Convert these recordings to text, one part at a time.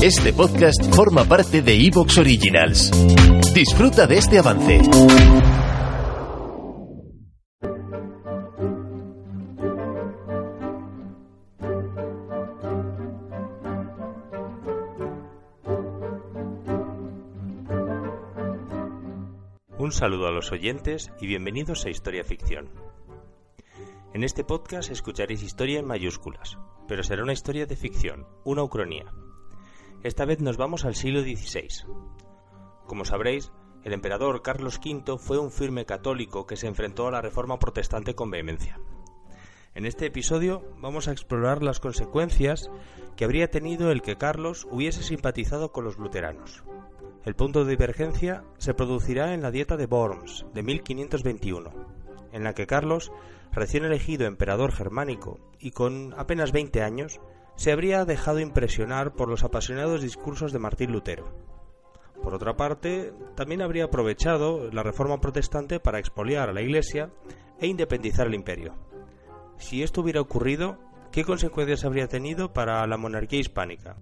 Este podcast forma parte de Evox Originals. Disfruta de este avance. Un saludo a los oyentes y bienvenidos a Historia Ficción. En este podcast escucharéis historia en mayúsculas, pero será una historia de ficción, una ucronía. Esta vez nos vamos al siglo XVI. Como sabréis, el emperador Carlos V fue un firme católico que se enfrentó a la reforma protestante con vehemencia. En este episodio vamos a explorar las consecuencias que habría tenido el que Carlos hubiese simpatizado con los luteranos. El punto de divergencia se producirá en la Dieta de Worms de 1521, en la que Carlos, recién elegido emperador germánico y con apenas 20 años, se habría dejado impresionar por los apasionados discursos de Martín Lutero. Por otra parte, también habría aprovechado la reforma protestante para expoliar a la Iglesia e independizar el imperio. Si esto hubiera ocurrido, ¿qué consecuencias habría tenido para la monarquía hispánica?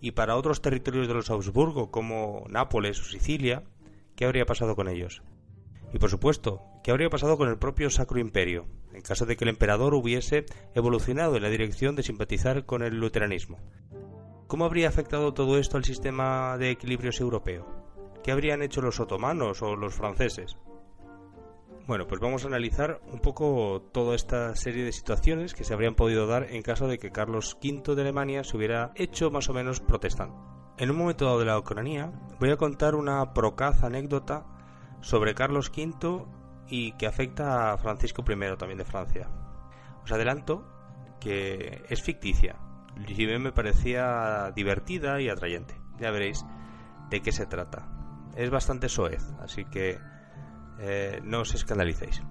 Y para otros territorios de los Augsburgo, como Nápoles o Sicilia, ¿qué habría pasado con ellos? Y por supuesto, ¿qué habría pasado con el propio Sacro Imperio, en caso de que el emperador hubiese evolucionado en la dirección de simpatizar con el luteranismo? ¿Cómo habría afectado todo esto al sistema de equilibrios europeo? ¿Qué habrían hecho los otomanos o los franceses? Bueno, pues vamos a analizar un poco toda esta serie de situaciones que se habrían podido dar en caso de que Carlos V de Alemania se hubiera hecho más o menos protestante. En un momento dado de la ucronía voy a contar una procaz anécdota sobre Carlos V y que afecta a Francisco I también de Francia. Os adelanto que es ficticia, si bien me parecía divertida y atrayente. Ya veréis de qué se trata. Es bastante soez, así que eh, no os escandalicéis.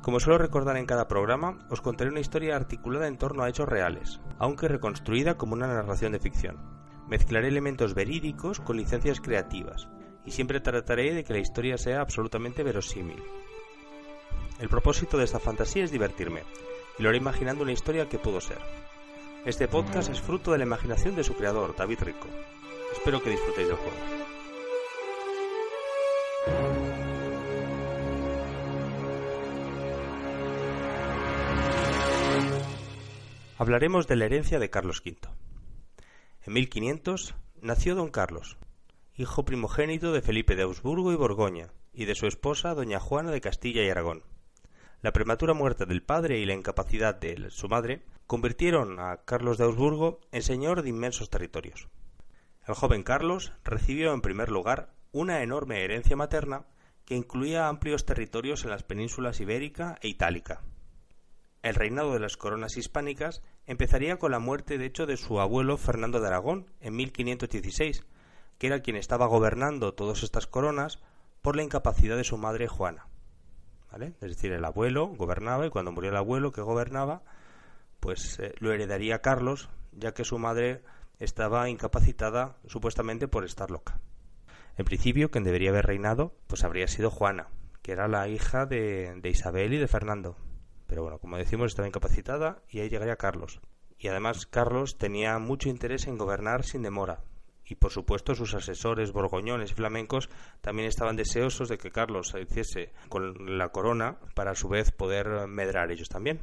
Como suelo recordar en cada programa, os contaré una historia articulada en torno a hechos reales, aunque reconstruida como una narración de ficción. Mezclaré elementos verídicos con licencias creativas, y siempre trataré de que la historia sea absolutamente verosímil. El propósito de esta fantasía es divertirme, y lo haré imaginando una historia que pudo ser. Este podcast es fruto de la imaginación de su creador, David Rico. Espero que disfrutéis del juego. Hablaremos de la herencia de Carlos V. En 1500 nació don Carlos, hijo primogénito de Felipe de Augsburgo y Borgoña, y de su esposa doña Juana de Castilla y Aragón. La prematura muerte del padre y la incapacidad de su madre convirtieron a Carlos de Augsburgo en señor de inmensos territorios. El joven Carlos recibió en primer lugar una enorme herencia materna que incluía amplios territorios en las penínsulas ibérica e itálica. El reinado de las coronas hispánicas empezaría con la muerte de hecho de su abuelo Fernando de Aragón en 1516, que era quien estaba gobernando todas estas coronas por la incapacidad de su madre Juana. ¿Vale? Es decir, el abuelo gobernaba y cuando murió el abuelo que gobernaba, pues eh, lo heredaría Carlos, ya que su madre estaba incapacitada supuestamente por estar loca. En principio, quien debería haber reinado, pues habría sido Juana, que era la hija de, de Isabel y de Fernando. Pero bueno, como decimos, estaba incapacitada y ahí llegaría Carlos. Y además Carlos tenía mucho interés en gobernar sin demora, y por supuesto sus asesores borgoñones y flamencos también estaban deseosos de que Carlos se hiciese con la corona para a su vez poder medrar ellos también.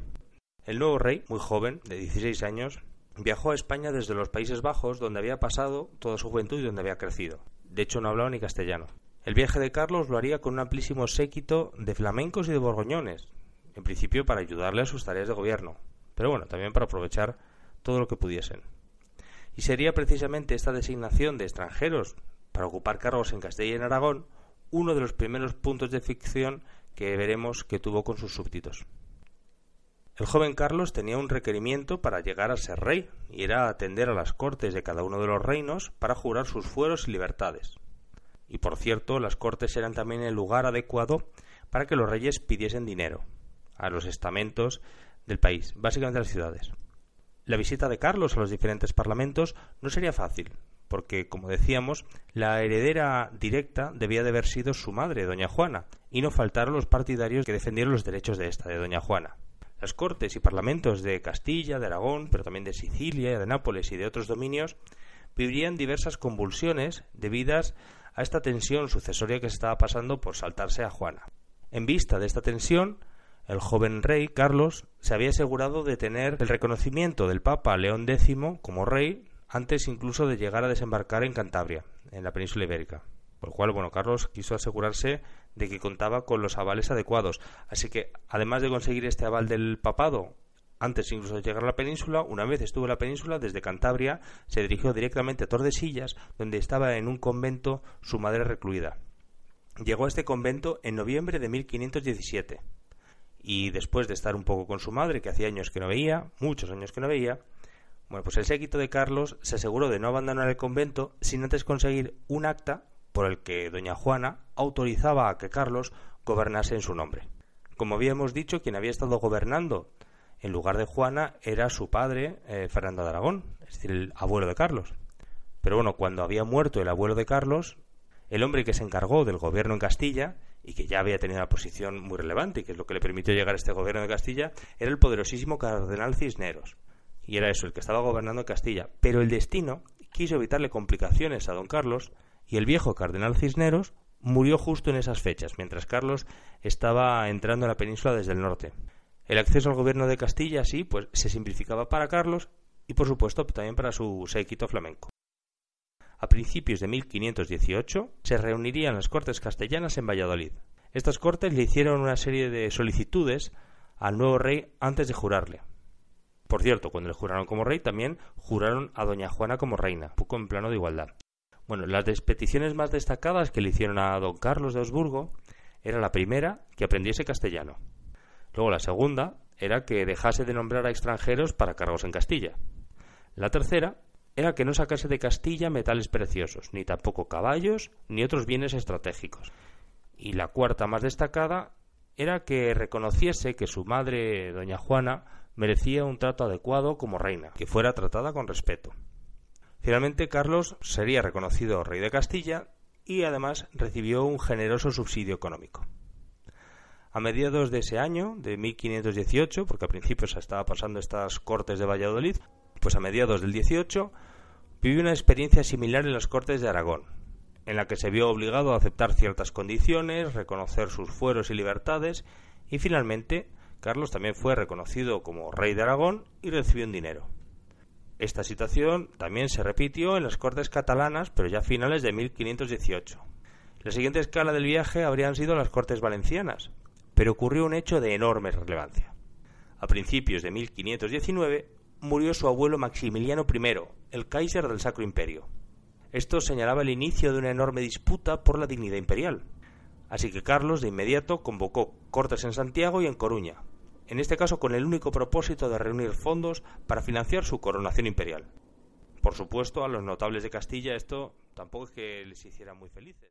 El nuevo rey, muy joven, de 16 años, viajó a España desde los Países Bajos, donde había pasado toda su juventud y donde había crecido. De hecho, no hablaba ni castellano. El viaje de Carlos lo haría con un amplísimo séquito de flamencos y de borgoñones, en principio para ayudarle a sus tareas de gobierno, pero bueno, también para aprovechar todo lo que pudiesen. Y sería precisamente esta designación de extranjeros para ocupar cargos en Castilla y en Aragón uno de los primeros puntos de ficción que veremos que tuvo con sus súbditos. El joven Carlos tenía un requerimiento para llegar a ser rey, y era atender a las cortes de cada uno de los reinos para jurar sus fueros y libertades. Y por cierto, las cortes eran también el lugar adecuado para que los reyes pidiesen dinero a los estamentos del país, básicamente a las ciudades. La visita de Carlos a los diferentes parlamentos no sería fácil, porque, como decíamos, la heredera directa debía de haber sido su madre, doña Juana, y no faltaron los partidarios que defendieron los derechos de esta, de doña Juana. Las cortes y parlamentos de Castilla, de Aragón, pero también de Sicilia, de Nápoles y de otros dominios, vivirían diversas convulsiones debidas a esta tensión sucesoria que se estaba pasando por saltarse a Juana. En vista de esta tensión, el joven rey Carlos se había asegurado de tener el reconocimiento del Papa León X como rey antes incluso de llegar a desembarcar en Cantabria, en la península ibérica. Por lo cual, bueno, Carlos quiso asegurarse de que contaba con los avales adecuados. Así que, además de conseguir este aval del papado, antes incluso de llegar a la península, una vez estuvo en la península, desde Cantabria, se dirigió directamente a Tordesillas, donde estaba en un convento su madre recluida. Llegó a este convento en noviembre de 1517 y después de estar un poco con su madre, que hacía años que no veía, muchos años que no veía, bueno, pues el séquito de Carlos se aseguró de no abandonar el convento sin antes conseguir un acta por el que doña Juana autorizaba a que Carlos gobernase en su nombre. Como habíamos dicho, quien había estado gobernando en lugar de Juana era su padre, eh, Fernando de Aragón, es decir, el abuelo de Carlos. Pero bueno, cuando había muerto el abuelo de Carlos, el hombre que se encargó del gobierno en Castilla y que ya había tenido una posición muy relevante y que es lo que le permitió llegar a este gobierno de Castilla, era el poderosísimo cardenal Cisneros. Y era eso, el que estaba gobernando Castilla. Pero el destino quiso evitarle complicaciones a don Carlos y el viejo cardenal Cisneros murió justo en esas fechas, mientras Carlos estaba entrando en la península desde el norte. El acceso al gobierno de Castilla, así, pues se simplificaba para Carlos y, por supuesto, también para su séquito flamenco. A principios de 1518 se reunirían las Cortes castellanas en Valladolid. Estas Cortes le hicieron una serie de solicitudes al nuevo rey antes de jurarle. Por cierto, cuando le juraron como rey, también juraron a doña Juana como reina, poco en plano de igualdad. Bueno, las peticiones más destacadas que le hicieron a don Carlos de Habsburgo era la primera, que aprendiese castellano. Luego la segunda era que dejase de nombrar a extranjeros para cargos en Castilla. La tercera era que no sacase de Castilla metales preciosos, ni tampoco caballos, ni otros bienes estratégicos. Y la cuarta más destacada era que reconociese que su madre, doña Juana, merecía un trato adecuado como reina, que fuera tratada con respeto. Finalmente, Carlos sería reconocido rey de Castilla y además recibió un generoso subsidio económico. A mediados de ese año, de 1518, porque al principio se estaba pasando estas cortes de Valladolid, pues a mediados del 18 vivió una experiencia similar en las Cortes de Aragón, en la que se vio obligado a aceptar ciertas condiciones, reconocer sus fueros y libertades, y finalmente Carlos también fue reconocido como rey de Aragón y recibió un dinero. Esta situación también se repitió en las Cortes catalanas, pero ya a finales de 1518. La siguiente escala del viaje habrían sido las Cortes valencianas, pero ocurrió un hecho de enorme relevancia. A principios de 1519 murió su abuelo Maximiliano I, el Kaiser del Sacro Imperio. Esto señalaba el inicio de una enorme disputa por la dignidad imperial. Así que Carlos de inmediato convocó cortes en Santiago y en Coruña, en este caso con el único propósito de reunir fondos para financiar su coronación imperial. Por supuesto, a los notables de Castilla esto tampoco es que les hiciera muy felices.